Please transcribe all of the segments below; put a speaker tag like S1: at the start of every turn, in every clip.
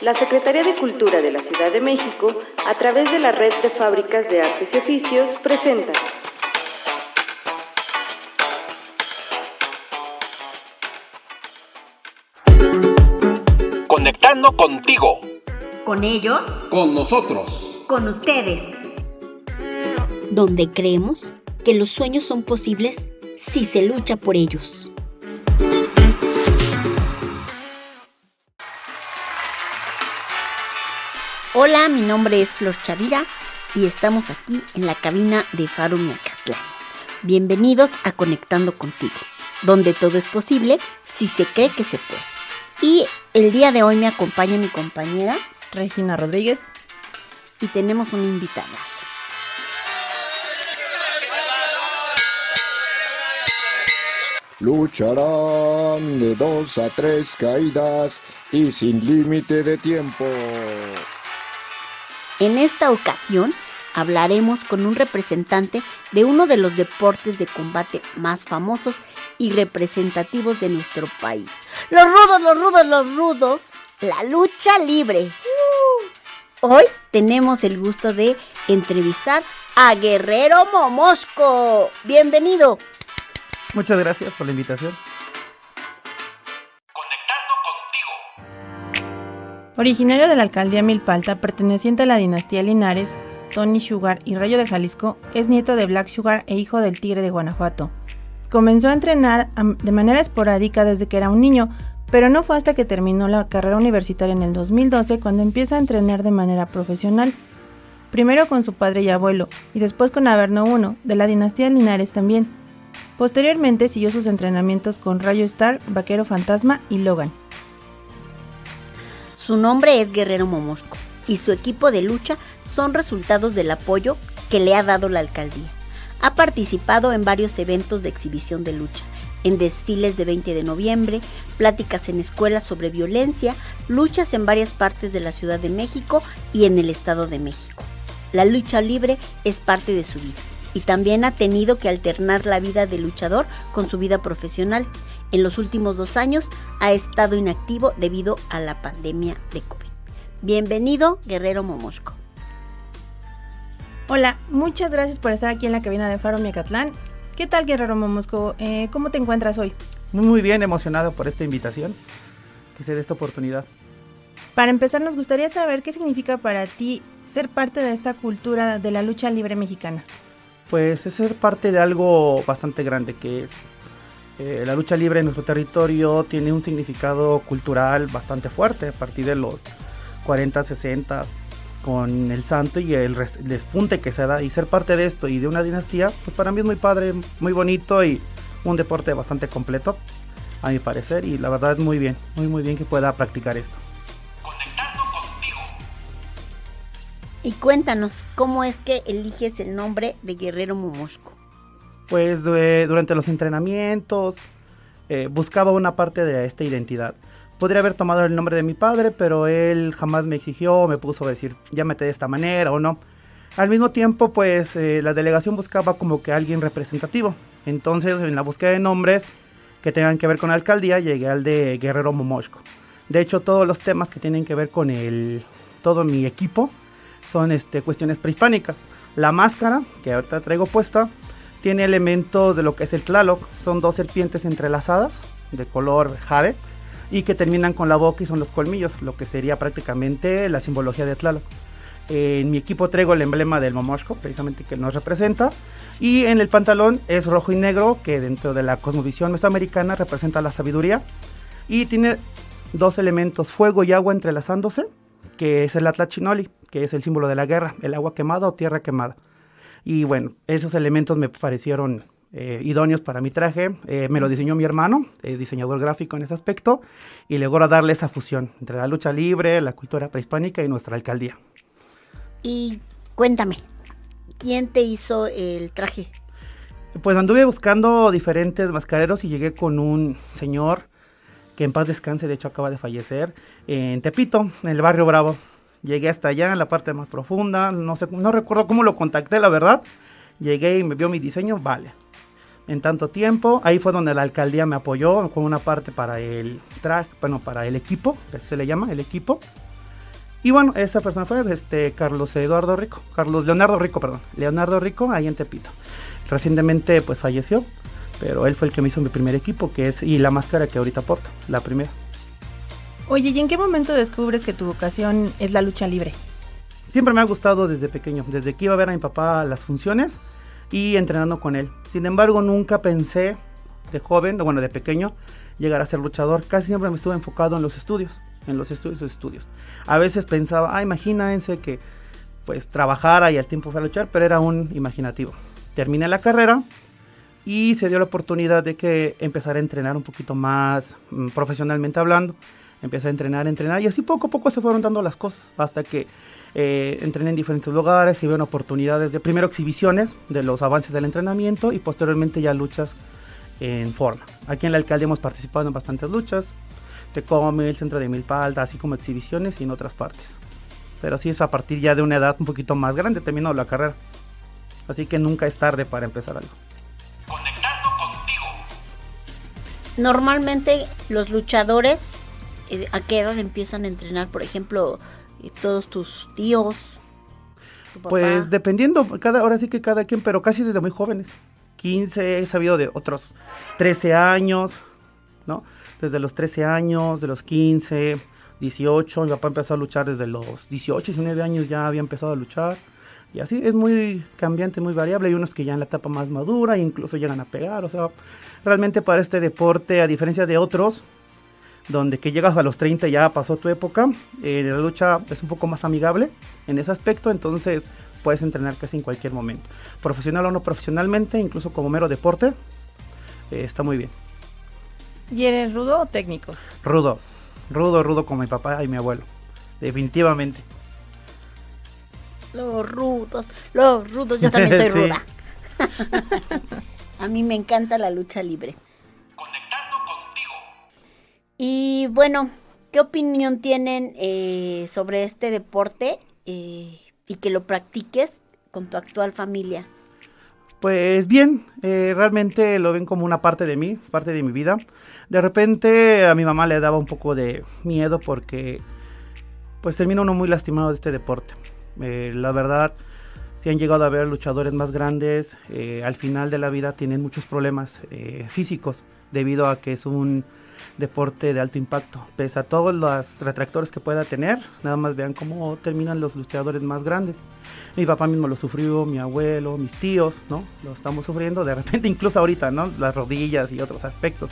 S1: la Secretaría de Cultura de la Ciudad de México, a través de la Red de Fábricas de Artes y Oficios, presenta
S2: Conectando contigo.
S3: Con ellos.
S4: Con nosotros.
S3: Con ustedes.
S5: Donde creemos que los sueños son posibles si se lucha por ellos.
S6: Hola, mi nombre es Flor Chavira y estamos aquí en la cabina de Faro Miacatlán. Bienvenidos a Conectando Contigo, donde todo es posible si se cree que se puede. Y el día de hoy me acompaña mi compañera
S7: Regina Rodríguez
S6: y tenemos un invitado.
S8: Lucharán de dos a tres caídas y sin límite de tiempo.
S6: En esta ocasión hablaremos con un representante de uno de los deportes de combate más famosos y representativos de nuestro país. Los rudos, los rudos, los rudos, la lucha libre. Hoy tenemos el gusto de entrevistar a Guerrero Momosco. Bienvenido.
S7: Muchas gracias por la invitación. Originario de la alcaldía Milpalta, perteneciente a la dinastía Linares, Tony Sugar y Rayo de Jalisco, es nieto de Black Sugar e hijo del Tigre de Guanajuato. Comenzó a entrenar de manera esporádica desde que era un niño, pero no fue hasta que terminó la carrera universitaria en el 2012 cuando empieza a entrenar de manera profesional. Primero con su padre y abuelo, y después con Averno I, de la dinastía Linares también. Posteriormente siguió sus entrenamientos con Rayo Star, Vaquero Fantasma y Logan.
S6: Su nombre es Guerrero Momosco y su equipo de lucha son resultados del apoyo que le ha dado la alcaldía. Ha participado en varios eventos de exhibición de lucha, en desfiles de 20 de noviembre, pláticas en escuelas sobre violencia, luchas en varias partes de la Ciudad de México y en el Estado de México. La lucha libre es parte de su vida y también ha tenido que alternar la vida de luchador con su vida profesional. En los últimos dos años ha estado inactivo debido a la pandemia de COVID. Bienvenido, Guerrero Momosco.
S7: Hola, muchas gracias por estar aquí en la cabina de Faro Miacatlán. ¿Qué tal, Guerrero Momosco? Eh, ¿Cómo te encuentras hoy?
S9: Muy, muy bien, emocionado por esta invitación, que se dé esta oportunidad.
S7: Para empezar, nos gustaría saber qué significa para ti ser parte de esta cultura de la lucha libre mexicana.
S9: Pues es ser parte de algo bastante grande, que es eh, la lucha libre en nuestro territorio tiene un significado cultural bastante fuerte a partir de los 40, 60, con el santo y el despunte que se da y ser parte de esto y de una dinastía, pues para mí es muy padre, muy bonito y un deporte bastante completo, a mi parecer, y la verdad es muy bien, muy muy bien que pueda practicar esto.
S6: Conectando contigo. Y cuéntanos, ¿cómo es que eliges el nombre de Guerrero Momosco?
S9: Pues durante los entrenamientos eh, buscaba una parte de esta identidad podría haber tomado el nombre de mi padre, pero él jamás me exigió, me puso a decir, llámate de esta manera o no. Al mismo tiempo, pues eh, la delegación buscaba como que alguien representativo. Entonces, en la búsqueda de nombres que tengan que ver con la alcaldía, llegué al de Guerrero Momosco. De hecho, todos los temas que tienen que ver con el, todo mi equipo son este, cuestiones prehispánicas. La máscara, que ahorita traigo puesta, tiene elementos de lo que es el Tlaloc. Son dos serpientes entrelazadas de color jade y que terminan con la boca y son los colmillos, lo que sería prácticamente la simbología de Tlaloc. En mi equipo traigo el emblema del Momoshko, precisamente que nos representa. Y en el pantalón es rojo y negro, que dentro de la cosmovisión mesoamericana representa la sabiduría. Y tiene dos elementos, fuego y agua entrelazándose, que es el Atlachinoli, que es el símbolo de la guerra, el agua quemada o tierra quemada. Y bueno, esos elementos me parecieron eh, idóneos para mi traje. Eh, me lo diseñó mi hermano, es diseñador gráfico en ese aspecto, y logra darle esa fusión entre la lucha libre, la cultura prehispánica y nuestra alcaldía.
S6: Y cuéntame, ¿quién te hizo el traje?
S9: Pues anduve buscando diferentes mascareros y llegué con un señor que en paz descanse, de hecho acaba de fallecer, en Tepito, en el barrio Bravo. Llegué hasta allá, en la parte más profunda, no sé, no recuerdo cómo lo contacté, la verdad. Llegué y me vio mi diseño, vale, en tanto tiempo. Ahí fue donde la alcaldía me apoyó con una parte para el track, bueno, para el equipo, se le llama el equipo. Y bueno, esa persona fue este Carlos Eduardo Rico, Carlos Leonardo Rico, perdón, Leonardo Rico, ahí en Tepito. Recientemente pues falleció, pero él fue el que me hizo mi primer equipo, que es, y la máscara que ahorita porto, la primera.
S7: Oye, ¿y en qué momento descubres que tu vocación es la lucha libre?
S9: Siempre me ha gustado desde pequeño, desde que iba a ver a mi papá las funciones y entrenando con él. Sin embargo, nunca pensé de joven, bueno, de pequeño, llegar a ser luchador. Casi siempre me estuve enfocado en los estudios, en los estudios, los estudios. A veces pensaba, ah, imagínense que pues trabajara y al tiempo fue a luchar, pero era un imaginativo. Terminé la carrera y se dio la oportunidad de que empezara a entrenar un poquito más mm, profesionalmente hablando. Empecé a entrenar, a entrenar y así poco a poco se fueron dando las cosas hasta que eh, entrené en diferentes lugares y vieron oportunidades de primero exhibiciones de los avances del entrenamiento y posteriormente ya luchas en forma. Aquí en la alcaldía hemos participado en bastantes luchas, Tecome, el centro de Milpalda, así como exhibiciones y en otras partes. Pero sí es a partir ya de una edad un poquito más grande, terminado la carrera. Así que nunca es tarde para empezar algo.
S6: Conectando contigo. Normalmente los luchadores, eh, ¿a qué edad empiezan a entrenar? Por ejemplo, eh, todos tus tíos.
S9: Pues dependiendo, cada, ahora sí que cada quien, pero casi desde muy jóvenes. 15, he sabido de otros 13 años, ¿no? Desde los 13 años, de los 15, 18, mi papá empezó a luchar desde los 18, 19 años ya había empezado a luchar. Y así es muy cambiante, muy variable. Hay unos que ya en la etapa más madura incluso llegan a pegar. O sea, realmente para este deporte, a diferencia de otros, donde que llegas a los 30 ya pasó tu época, eh, la lucha es un poco más amigable en ese aspecto. Entonces, puedes entrenar casi en cualquier momento. Profesional o no profesionalmente, incluso como mero deporte, eh, está muy bien.
S7: ¿Y eres rudo o técnico?
S9: Rudo, rudo, rudo como mi papá y mi abuelo, definitivamente.
S6: Los rudos, los rudos, yo también soy ruda. A mí me encanta la lucha libre. Y bueno, ¿qué opinión tienen eh, sobre este deporte? Eh, y que lo practiques con tu actual familia?
S9: Pues bien, eh, realmente lo ven como una parte de mí, parte de mi vida. De repente a mi mamá le daba un poco de miedo porque pues termina uno muy lastimado de este deporte. Eh, la verdad, si han llegado a ver luchadores más grandes, al final de la vida tienen muchos problemas físicos debido a que es un deporte de alto impacto. Pese a todos los retractores que pueda tener, nada más vean cómo terminan los luchadores más grandes. Mi papá mismo lo sufrió, mi abuelo, mis tíos, ¿no? Lo estamos sufriendo, de repente incluso ahorita, ¿no? Las rodillas y otros aspectos.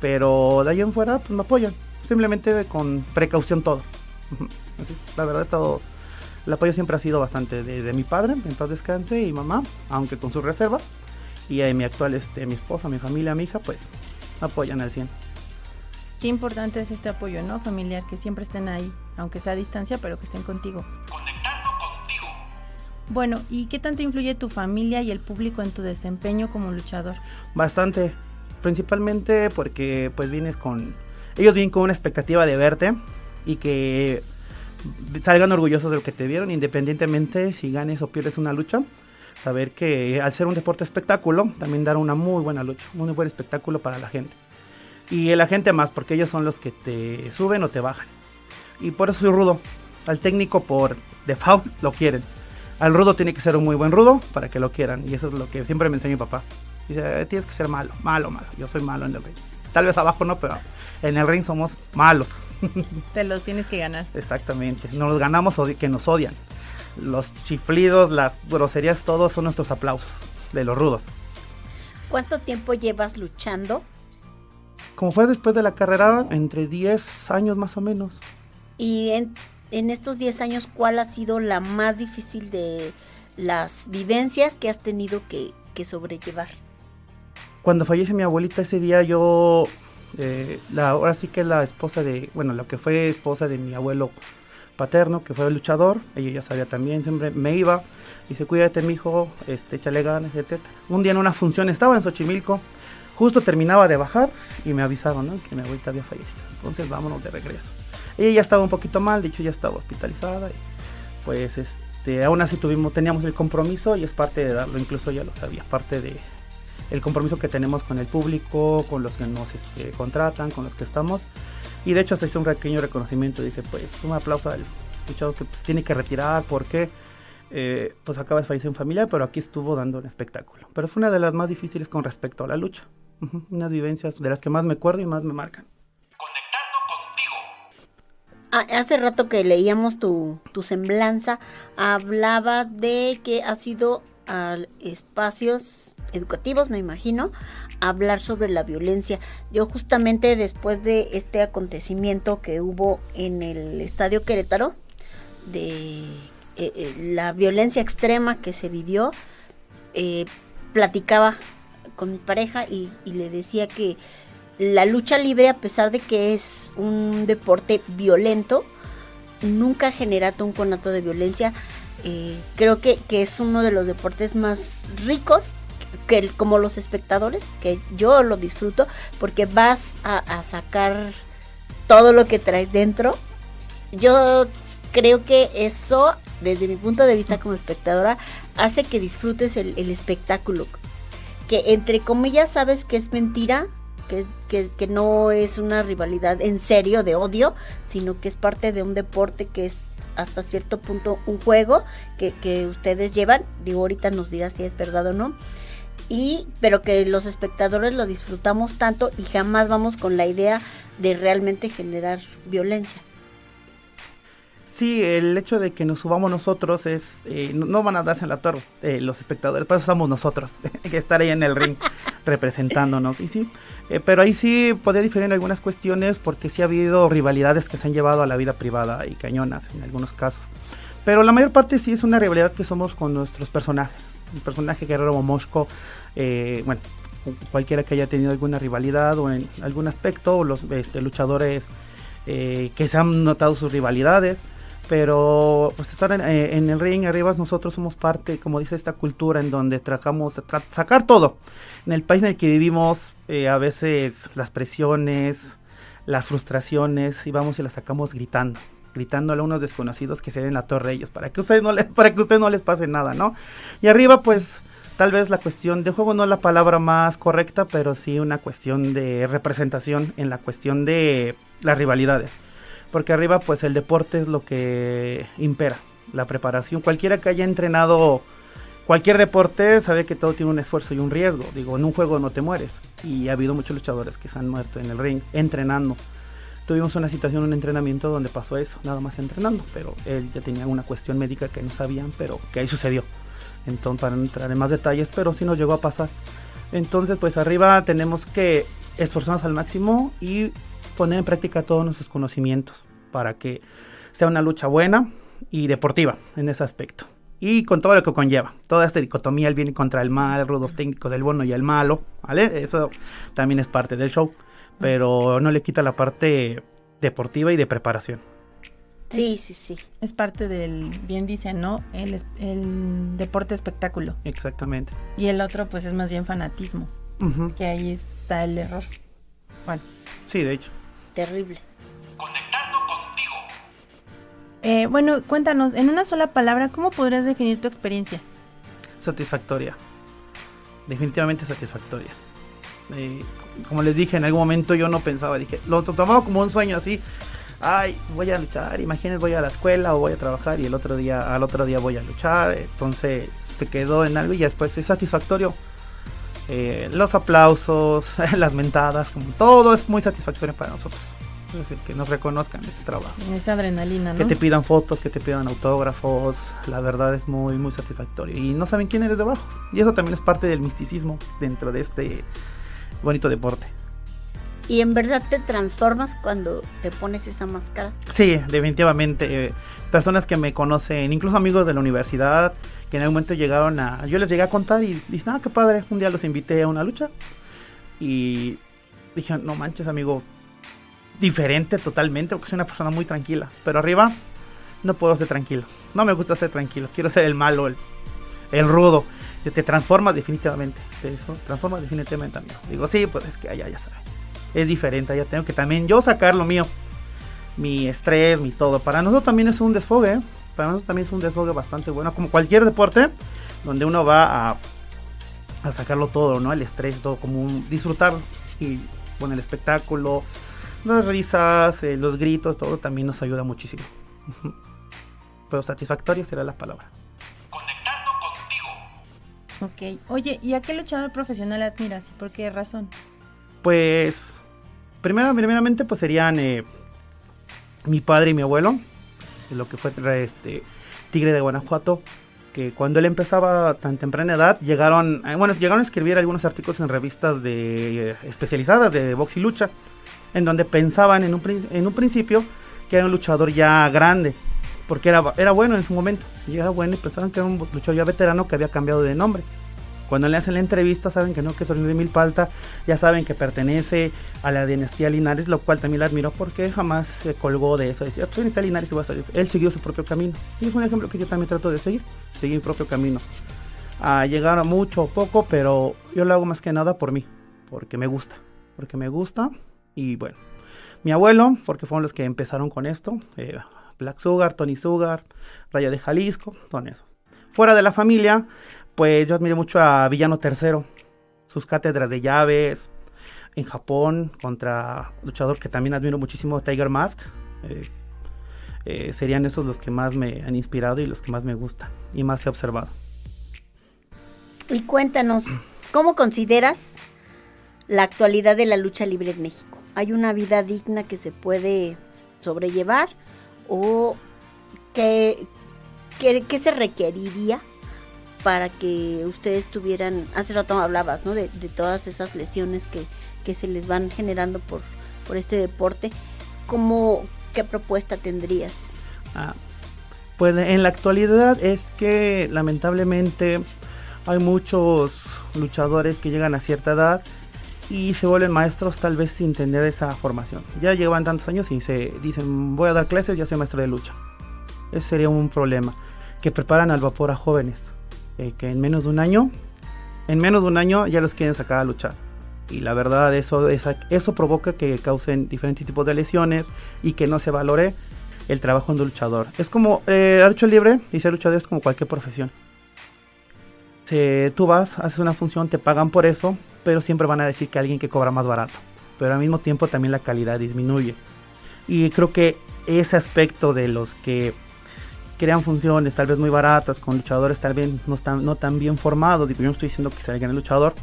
S9: Pero de ahí en fuera, pues me apoyan. Simplemente con precaución todo. Así, la verdad, todo. El apoyo siempre ha sido bastante de, mi padre, en paz descanse, y mamá, aunque con sus reservas. Y de mi actual, este, mi esposa, mi familia, mi hija, pues apoyan al 100
S7: qué importante es este apoyo, ¿no? Familiar, que siempre estén ahí, aunque sea a distancia, pero que estén contigo. Conectando contigo. Bueno, ¿y qué tanto influye tu familia y el público en tu desempeño como luchador?
S9: Bastante, principalmente porque pues vienes con, ellos vienen con una expectativa de verte y que salgan orgullosos de lo que te vieron, independientemente si ganes o pierdes una lucha. Saber que al ser un deporte espectáculo, también dar una muy buena lucha, un muy buen espectáculo para la gente y la gente más, porque ellos son los que te suben o te bajan. Y por eso soy rudo. Al técnico por default lo quieren. Al rudo tiene que ser un muy buen rudo para que lo quieran. Y eso es lo que siempre me enseña mi papá. Dice, eh, tienes que ser malo, malo, malo. Yo soy malo en el ring. Tal vez abajo no, pero en el ring somos malos.
S7: Te los tienes que ganar.
S9: Exactamente. Nos los ganamos que nos odian. Los chiflidos, las groserías, todos son nuestros aplausos de los rudos.
S6: ¿Cuánto tiempo llevas luchando?
S9: Como fue después de la carrera, entre 10 años más o menos.
S6: Y en, estos 10 años, ¿cuál ha sido la más difícil de las vivencias que has tenido que, sobrellevar?
S9: Cuando fallece mi abuelita ese día, yo, eh, la, ahora sí que la esposa de, bueno, lo que fue esposa de mi abuelo paterno, que fue el luchador, ella ya sabía también, siempre me iba, se cuídate mi hijo, este, échale ganas, etc. Un día en una función estaba en Xochimilco, Justo terminaba de bajar y me avisaron ¿no? que mi abuelita había fallecido. Entonces vámonos de regreso. Ella ya estaba un poquito mal, de hecho ya estaba hospitalizada. Y pues este, aún así tuvimos, teníamos el compromiso y es parte de darlo, incluso ya lo sabía, parte de el compromiso que tenemos con el público, con los que nos este, contratan, con los que estamos. Y de hecho se hizo un pequeño reconocimiento, dice pues un aplauso al escuchado que pues, tiene que retirar porque eh, pues acaba de fallecer un familiar, pero aquí estuvo dando un espectáculo. Pero fue una de las más difíciles con respecto a la lucha. Unas vivencias de las que más me acuerdo y más me marcan.
S6: Ah, hace rato que leíamos tu, tu semblanza, hablabas de que has ido a espacios educativos, me imagino, a hablar sobre la violencia. Yo justamente después de este acontecimiento que hubo en el Estadio Querétaro, de eh, eh, la violencia extrema que se vivió, eh, platicaba con mi pareja y, le decía que la lucha libre, a pesar de que es un deporte violento, nunca ha generado un conato de violencia. Eh, creo que, es uno de los deportes más ricos, que como los espectadores, que yo lo disfruto, porque vas a, sacar todo lo que traes dentro. Yo creo que eso, desde mi punto de vista como espectadora, hace que disfrutes el espectáculo. Que entre comillas sabes que es mentira, que, que, que no es una rivalidad en serio de odio, sino que es parte de un deporte que es hasta cierto punto un juego que, que ustedes llevan. Digo, ahorita nos dirá si es verdad o no. Y, pero que los espectadores lo disfrutamos tanto y jamás vamos con la idea de realmente generar violencia.
S9: Sí, el hecho de que nos subamos nosotros es. eh, no, no van a darse en la torre eh, los espectadores, para eso somos nosotros, que estar ahí en el ring representándonos. Y sí, eh, pero ahí sí podría diferir en algunas cuestiones porque sí ha habido rivalidades que se han llevado a la vida privada y cañonas en algunos casos. Pero la mayor parte sí es una rivalidad que somos con nuestros personajes. El personaje Guerrero Momosco, eh, bueno, cualquiera que haya tenido alguna rivalidad o en algún aspecto, o los este, luchadores eh, que se han notado sus rivalidades pero pues estar en, eh, en el ring arriba nosotros somos parte como dice esta cultura en donde tratamos de sacar todo. En el país en el que vivimos eh, a veces las presiones las frustraciones y vamos y las sacamos gritando gritándole a unos desconocidos que se den la torre ellos para que ustedes no les para que ustedes no les pase nada no y arriba pues tal vez la cuestión de juego no es la palabra más correcta pero sí una cuestión de representación en la cuestión de las rivalidades porque arriba pues el deporte es lo que impera, la preparación. Cualquiera que haya entrenado cualquier deporte sabe que todo tiene un esfuerzo y un riesgo. Digo, en un juego no te mueres y ha habido muchos luchadores que se han muerto en el ring entrenando. Tuvimos una situación, un entrenamiento donde pasó eso, nada más entrenando, pero él ya tenía una cuestión médica que no sabían, pero que ahí sucedió. Entonces, para no entrar en más detalles, pero sí nos llegó a pasar. Entonces, pues arriba tenemos que esforzarnos al máximo y poner en práctica todos nuestros conocimientos para que sea una lucha buena y deportiva en ese aspecto. Y con todo lo que conlleva, toda esta dicotomía, el bien y contra el mal, rudos técnicos del bueno y el malo, ¿vale? Eso también es parte del show, pero no le quita la parte deportiva y de preparación.
S6: Sí, sí, sí.
S7: Es parte del, bien dice, ¿no? El, el deporte espectáculo.
S9: Exactamente.
S7: Y el otro, pues, es más bien fanatismo. Que ahí está el error. Bueno.
S9: Sí, de hecho.
S6: Terrible.
S7: Eh, bueno, cuéntanos, en una sola palabra, ¿cómo podrías definir tu experiencia?
S9: satisfactoria. Definitivamente satisfactoria. Eh, como les dije, en algún momento yo no pensaba, dije, lo to- tomaba como un sueño así. Ay, voy a luchar, imagínense voy a la escuela o voy a trabajar y el otro día, al otro día voy a luchar. Entonces se quedó en algo y después es satisfactorio. Eh, los aplausos, las mentadas, como todo es muy satisfactorio para nosotros. Es decir, que nos reconozcan ese trabajo.
S7: Esa adrenalina, ¿no?
S9: Que te pidan fotos, que te pidan autógrafos, la verdad es muy, muy satisfactorio. Y no saben quién eres debajo. Y eso también es parte del misticismo dentro de este bonito deporte.
S6: Y en verdad te transformas cuando te pones esa máscara.
S9: Sí, definitivamente. eh, personas que me conocen, incluso amigos de la universidad, que en algún momento llegaron a... Yo les llegué a contar y dije, ah, qué padre, un día los invité a una lucha. Y dije, no manches, amigo, diferente totalmente, porque soy una persona muy tranquila. Pero arriba no puedo ser tranquilo. No me gusta ser tranquilo. Quiero ser el malo, el, el rudo. Te transformas definitivamente. Te transformas definitivamente, amigo. Digo, sí, pues es que allá ya sabes. Es diferente, allá tengo que también yo sacar lo mío. Mi estrés, mi todo. Para nosotros también es un desfogue. ¿eh? Para nosotros también es un desfogue bastante bueno. Como cualquier deporte, donde uno va a, a sacarlo todo, ¿no? El estrés, todo, como un, disfrutar. Y con el espectáculo, las risas, eh, los gritos, todo también nos ayuda muchísimo. pero satisfactoria será la palabra.
S7: Ok. Oye, ¿y a qué luchador profesional admiras y por qué razón?
S9: Pues, primero, primeramente, pues serían eh, mi padre y mi abuelo, lo que fue este Tigre de Guanajuato, que cuando él empezaba tan temprana edad, llegaron, eh, bueno, llegaron a escribir algunos artículos en revistas de eh, especializadas de box y lucha, en donde pensaban en un, en un principio que era un luchador ya grande, porque era, era bueno en su momento, y era bueno y pensaban que era un luchador ya veterano que había cambiado de nombre. Cuando le hacen la entrevista saben que no, que Orlando de Milpalta, ya saben que pertenece a la dinastía Linares, lo cual también la admiro porque jamás se colgó de eso. Decía, pues dinastía Linares y va a salir. Él siguió su propio camino. Y es un ejemplo que yo también trato de seguir, seguir mi propio camino. A llegar a mucho o poco, pero yo lo hago más que nada por mí, porque me gusta, porque me gusta. Y bueno, mi abuelo, porque fueron los que empezaron con esto, eh, Black Sugar, Tony Sugar, Rayo de Jalisco, con eso. Fuera de la familia, pues yo admiro mucho a Villano III, sus cátedras de llaves en Japón contra luchador que también admiro muchísimo, Tiger Mask. Eh, eh, serían esos los que más me han inspirado y los que más me gustan y más he observado.
S6: Y cuéntanos, ¿cómo consideras la actualidad de la lucha libre en México? ¿Hay una vida digna que se puede sobrellevar o qué, qué se requeriría para que ustedes tuvieran, hace rato hablabas, ¿no? De, todas esas lesiones que, que se les van generando por, por este deporte. ¿Cómo, qué propuesta tendrías?
S9: Ah, pues en la actualidad es que lamentablemente hay muchos luchadores que llegan a cierta edad y se vuelven maestros tal vez sin tener esa formación. Ya llevan tantos años y se dicen voy a dar clases, ya soy maestro de lucha. Ese sería un problema. Que preparan al vapor a jóvenes. Eh, que en menos de un año, en menos de un año ya los quieren sacar a luchar. Y la verdad eso, eso provoca que causen diferentes tipos de lesiones y que no se valore el trabajo de un luchador. Es como eh, la libre y ser luchador es como cualquier profesión. Tú vas, haces una función, te pagan por eso, pero siempre van a decir que alguien que cobra más barato. Pero al mismo tiempo también la calidad disminuye. Y creo que ese aspecto de los que crean funciones tal vez muy baratas con luchadores tal vez no, están, no tan bien formados, yo no estoy diciendo que se el luchador,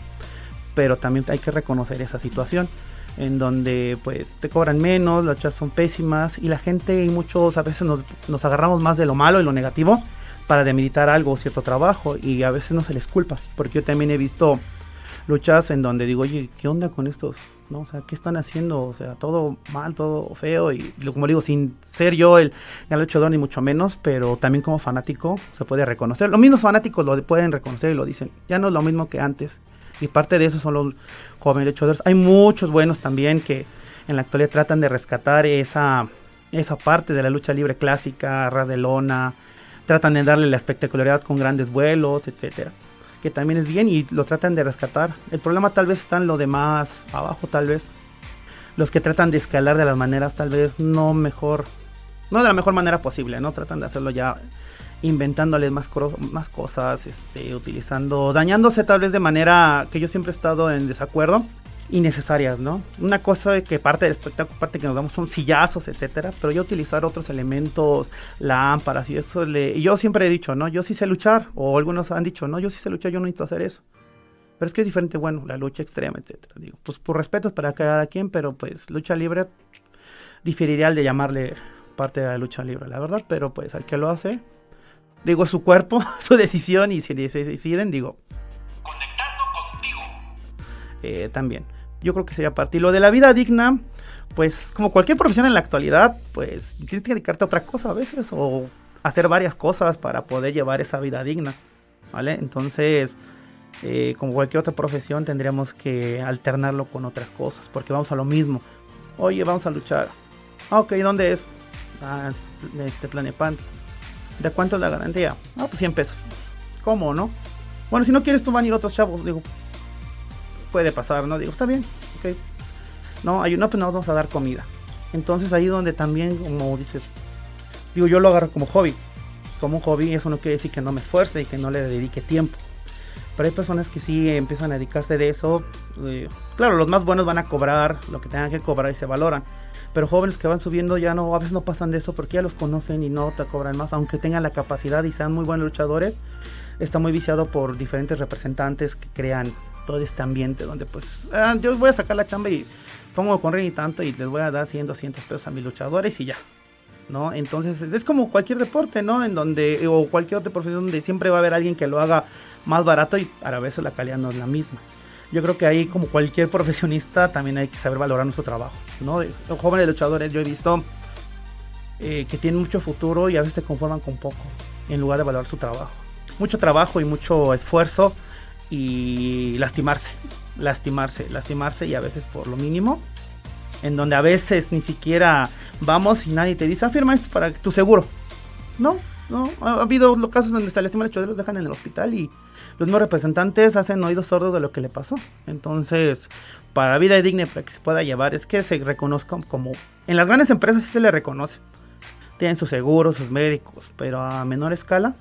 S9: pero también hay que reconocer esa situación en donde pues te cobran menos, las luchas son pésimas y la gente y muchos a veces nos, nos agarramos más de lo malo y lo negativo para demeritar algo o cierto trabajo y a veces no se les culpa, porque yo también he visto luchas en donde digo, oye, ¿qué onda con estos? ¿No? O sea, ¿qué están haciendo? O sea, todo mal, todo feo y como digo, sin ser yo el gran luchador ni mucho menos, pero también como fanático se puede reconocer. Los mismos fanáticos lo pueden reconocer y lo dicen, ya no es lo mismo que antes. Y parte de eso son los jóvenes luchadores. Hay muchos buenos también que en la actualidad tratan de rescatar esa, esa parte de la lucha libre clásica, ras de lona, tratan de darle la espectacularidad con grandes vuelos, etcétera que también es bien y lo tratan de rescatar. El problema tal vez está en lo demás abajo, tal vez. Los que tratan de escalar de las maneras tal vez no mejor, no de la mejor manera posible, ¿no? Tratan de hacerlo ya inventándoles más, más cosas, este, utilizando, dañándose tal vez de manera que yo siempre he estado en desacuerdo, innecesarias, ¿no? Una cosa que parte del espectáculo, parte que nos damos son sillazos, etcétera, pero yo utilizar otros elementos, lámparas y eso le... Y yo siempre he dicho, ¿no? Yo sí sé luchar, o algunos han dicho, no, yo sí sé luchar, yo no necesito hacer eso. Pero es que es diferente, bueno, la lucha extrema, etcétera. Digo, pues por respeto para cada quien, pero pues lucha libre diferiría al de llamarle parte de la lucha libre, la verdad, pero pues al que lo hace, digo, su cuerpo, su decisión, y si deciden, digo, eh, también. Yo creo que sería parte. Y lo de la vida digna, pues como cualquier profesión en la actualidad, pues tienes que dedicarte a otra cosa a veces o hacer varias cosas para poder llevar esa vida digna, ¿vale? Entonces, eh, como cualquier otra profesión, tendríamos que alternarlo con otras cosas, porque vamos a lo mismo. Oye, vamos a luchar. Ah, ok, ¿dónde es? Ah, este Planepan. ¿De cuánto es la garantía? Ah, pues 100 pesos. ¿Cómo, no? Bueno, si no quieres, tú van a ir otros chavos. Digo, puede pasar, ¿no? Digo, está bien, ok. No, hay no, pues nos vamos a dar comida. Entonces ahí donde también, como dices, digo, yo lo agarro como hobby. Como un hobby, eso no quiere decir que no me esfuerce y que no le dedique tiempo. Pero hay personas que sí empiezan a dedicarse de eso. eh, claro, los más buenos van a cobrar lo que tengan que cobrar y se valoran. Pero jóvenes que van subiendo ya no, a veces no pasan de eso porque ya los conocen y no te cobran más, aunque tengan la capacidad y sean muy buenos luchadores. Está muy viciado por diferentes representantes que crean todo este ambiente donde pues ah, yo voy a sacar la chamba y pongo con y tanto y les voy a dar 100, 200 pesos a mis luchadores y ya. ¿No? Entonces es como cualquier deporte, ¿no? En donde, o cualquier otra profesión donde siempre va a haber alguien que lo haga más barato y a veces la calidad no es la misma. Yo creo que ahí, como cualquier profesionista, también hay que saber valorar nuestro trabajo, ¿no? Jóvenes luchadores, yo he visto eh, que tienen mucho futuro y a veces se conforman con poco, en lugar de valorar su trabajo. Mucho trabajo y mucho esfuerzo y lastimarse, lastimarse, lastimarse y a veces por lo mínimo, en donde a veces ni siquiera vamos y nadie te dice, afirma esto para tu seguro. No, no, ha, habido casos donde se lastiman el los dejan en el hospital y los nuevos representantes hacen oídos sordos de lo que le pasó. Entonces, para vida digna para que se pueda llevar, es que se reconozca como... En las grandes empresas sí se le reconoce. Tienen sus seguros, sus médicos, pero a menor escala,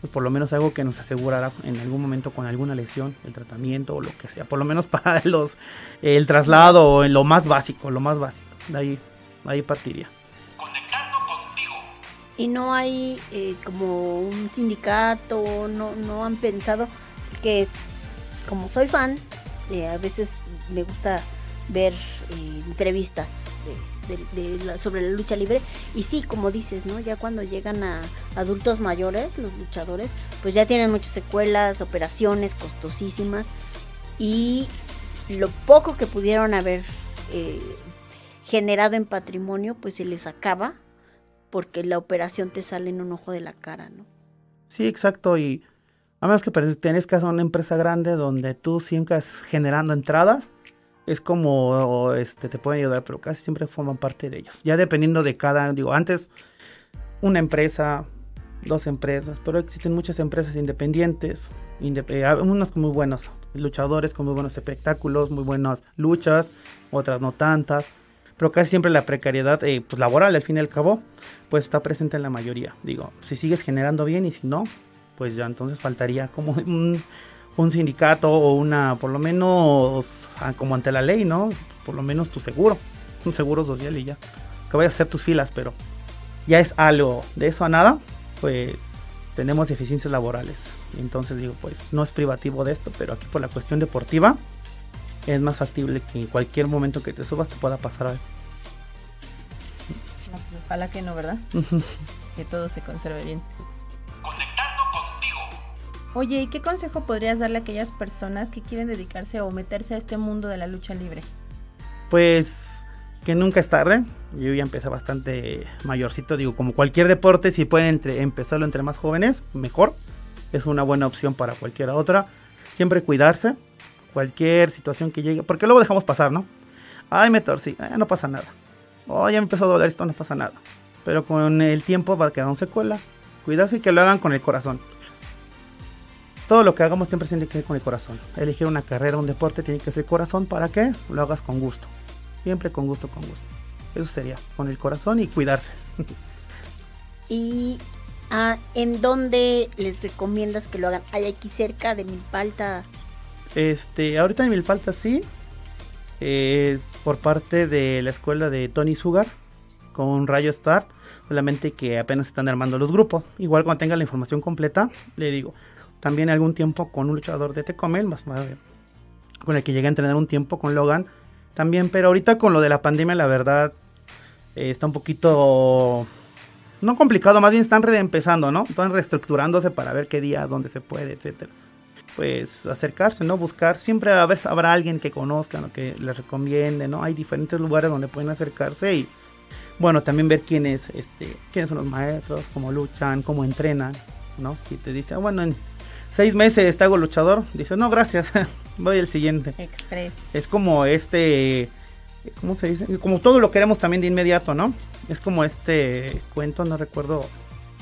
S9: pues por lo menos algo que nos asegurará en algún momento con alguna lesión, el tratamiento o lo que sea, por lo menos para los el traslado o en lo más básico, lo más básico. De ahí, ahí partiría. Conectando
S6: contigo. Y no hay eh, como un sindicato, no, no han pensado que como soy fan, eh, a veces me gusta ver eh, entrevistas sobre la lucha libre. Y sí, como dices, ¿no? Ya cuando llegan a adultos mayores, los luchadores, pues ya tienen muchas secuelas, operaciones costosísimas. Y lo poco que pudieron haber eh, generado en patrimonio, pues se les acaba porque la operación te sale en un ojo de la cara, ¿no?
S9: Sí, exacto. Y a menos que pertenezcas una empresa grande donde tú siempre generando entradas, es como este, te pueden ayudar, pero casi siempre forman parte de ellos. Ya dependiendo de cada, digo, antes una empresa, dos empresas, pero existen muchas empresas independientes, eh, unas con muy buenos luchadores, con muy buenos espectáculos, muy buenas luchas, otras no tantas, pero casi siempre la precariedad eh, pues, laboral, al fin y al cabo, pues está presente en la mayoría. Digo, si sigues generando bien y si no, pues ya entonces faltaría como un un sindicato o una, por lo menos, ah, como ante la ley, ¿no? Por lo menos tu seguro, un seguro social y ya. Que vayas a hacer tus filas, pero ya es algo de eso a nada, pues tenemos deficiencias laborales. Entonces digo, pues no es privativo de esto, pero aquí por la cuestión deportiva es más factible que en cualquier momento que te subas te pueda pasar algo.
S7: ojalá que no, ¿verdad? que todo se conserve bien. Oye, ¿y qué consejo podrías darle a aquellas personas que quieren dedicarse o meterse a este mundo de la lucha libre?
S9: Pues que nunca es tarde. Yo ya empecé bastante mayorcito, digo, como cualquier deporte, si pueden entre, empezarlo entre más jóvenes, mejor. Es una buena opción para cualquiera otra. Siempre cuidarse, cualquier situación que llegue, porque luego dejamos pasar, ¿no? Ay, me torcí, eh, no pasa nada. Oh, ya me empezó a doler esto, no pasa nada. Pero con el tiempo va quedando secuelas. Cuidarse y que lo hagan con el corazón todo lo que hagamos siempre tiene que ver con el corazón. Elegir una carrera, un deporte, tiene que ser corazón para que lo hagas con gusto. Siempre con gusto, con gusto. Eso sería, con el corazón y cuidarse.
S6: ¿Y ah, en dónde les recomiendas que lo hagan? ¿Hay aquí cerca de Milpalta?
S9: Este, ahorita en Milpalta sí. Eh, por parte de la escuela de Tony Sugar con Rayo Star. Solamente que apenas están armando los grupos. Igual cuando tenga la información completa, le digo, también algún tiempo con un luchador de Tecomel, más, más con el que llegué a entrenar un tiempo con Logan también, pero ahorita con lo de la pandemia la verdad eh, está un poquito no complicado, más bien están reempezando, ¿no? Están reestructurándose para ver qué día, dónde se puede, etcétera. Pues acercarse, ¿no? Buscar, siempre a veces habrá alguien que conozcan o que les recomiende, ¿no? Hay diferentes lugares donde pueden acercarse y bueno, también ver quiénes, este, quiénes son los maestros, cómo luchan, cómo entrenan, ¿no? Si te dice, ah, bueno, en seis meses te hago luchador, dice, no, gracias, voy al siguiente. Express. Es como este, ¿cómo se dice? Como todo lo queremos también de inmediato, ¿no? Es como este cuento, no recuerdo,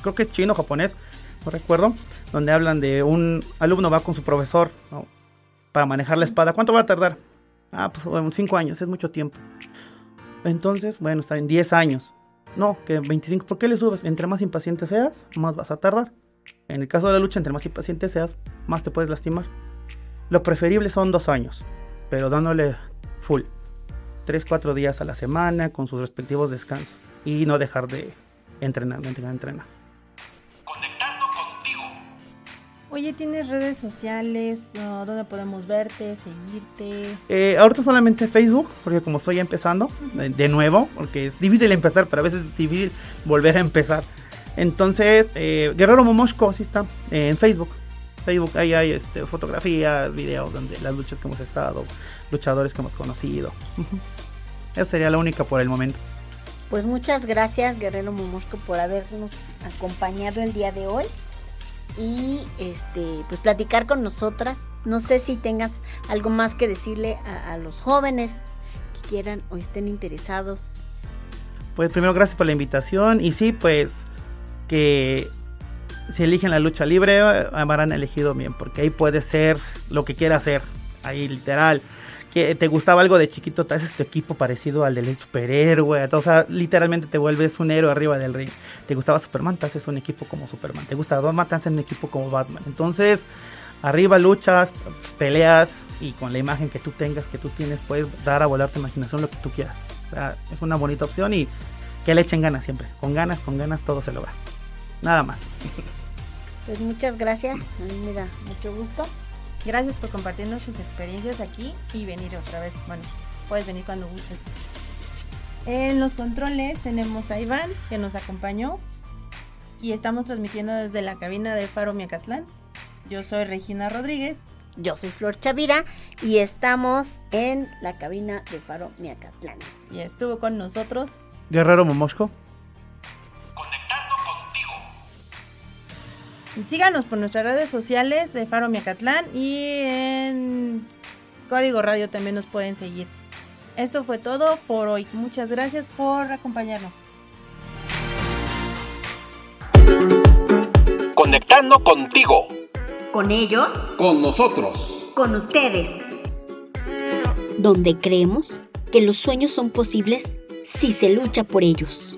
S9: creo que es chino, japonés, no recuerdo, donde hablan de un alumno va con su profesor ¿no? para manejar la espada. ¿Cuánto va a tardar? Ah, pues bueno, cinco años, es mucho tiempo. Entonces, bueno, está en 10 años. No, que 25, ¿por qué le subes? Entre más impaciente seas, más vas a tardar. En el caso de la lucha, entre más impaciente seas, más te puedes lastimar. Lo preferible son dos años, pero dándole full. 3, 4 días a la semana con sus respectivos descansos y no dejar de entrenar, de entrenar, entrenar.
S7: Oye, ¿tienes redes sociales? No, ¿Dónde podemos verte, seguirte?
S9: Eh, ahorita solamente Facebook, porque como estoy empezando de, de nuevo, porque es difícil empezar, pero a veces es difícil volver a empezar. Entonces, eh, Guerrero Momoshko, sí está, eh, en Facebook. Facebook, ahí hay este, fotografías, videos donde las luchas que hemos estado, luchadores que hemos conocido. Esa sería la única por el momento.
S6: Pues muchas gracias, Guerrero Momosco, por habernos acompañado el día de hoy y este pues platicar con nosotras. No sé si tengas algo más que decirle a, a los jóvenes que quieran o estén interesados.
S9: Pues primero gracias por la invitación y sí, pues que si eligen la lucha libre habrán elegido bien, porque ahí puede ser lo que quiera hacer, ahí literal. Que te gustaba algo de chiquito, te haces tu equipo parecido al del superhéroe, o sea, literalmente te vuelves un héroe arriba del ring. Te gustaba Superman, te haces un equipo como Superman. Te gusta Batman, te haces un equipo como Batman. Entonces, arriba luchas, peleas y con la imagen que tú tengas, que tú tienes, puedes dar a volar tu imaginación lo que tú quieras. O sea, es una bonita opción y que le echen ganas siempre. Con ganas, con ganas todo se logra. Nada más.
S6: Pues muchas gracias. A mí me da mucho gusto.
S7: Gracias por compartirnos sus experiencias aquí y venir otra vez. Bueno, puedes venir cuando gustes. En los controles tenemos a Iván que nos acompañó y estamos transmitiendo desde la cabina de Faro Miacatlán. Yo soy Regina Rodríguez.
S6: Yo soy Flor Chavira y estamos en la cabina de Faro Miacatlán.
S7: y estuvo con nosotros.
S9: Guerrero Momoshko.
S7: Síganos por nuestras redes sociales de Faro Miacatlán y en Código Radio también nos pueden seguir. Esto fue todo por hoy. Muchas gracias por acompañarnos.
S2: Conectando contigo,
S3: Con ellos,
S2: con nosotros.
S3: con ustedes.
S5: Donde creemos que los sueños son posibles si se lucha por ellos.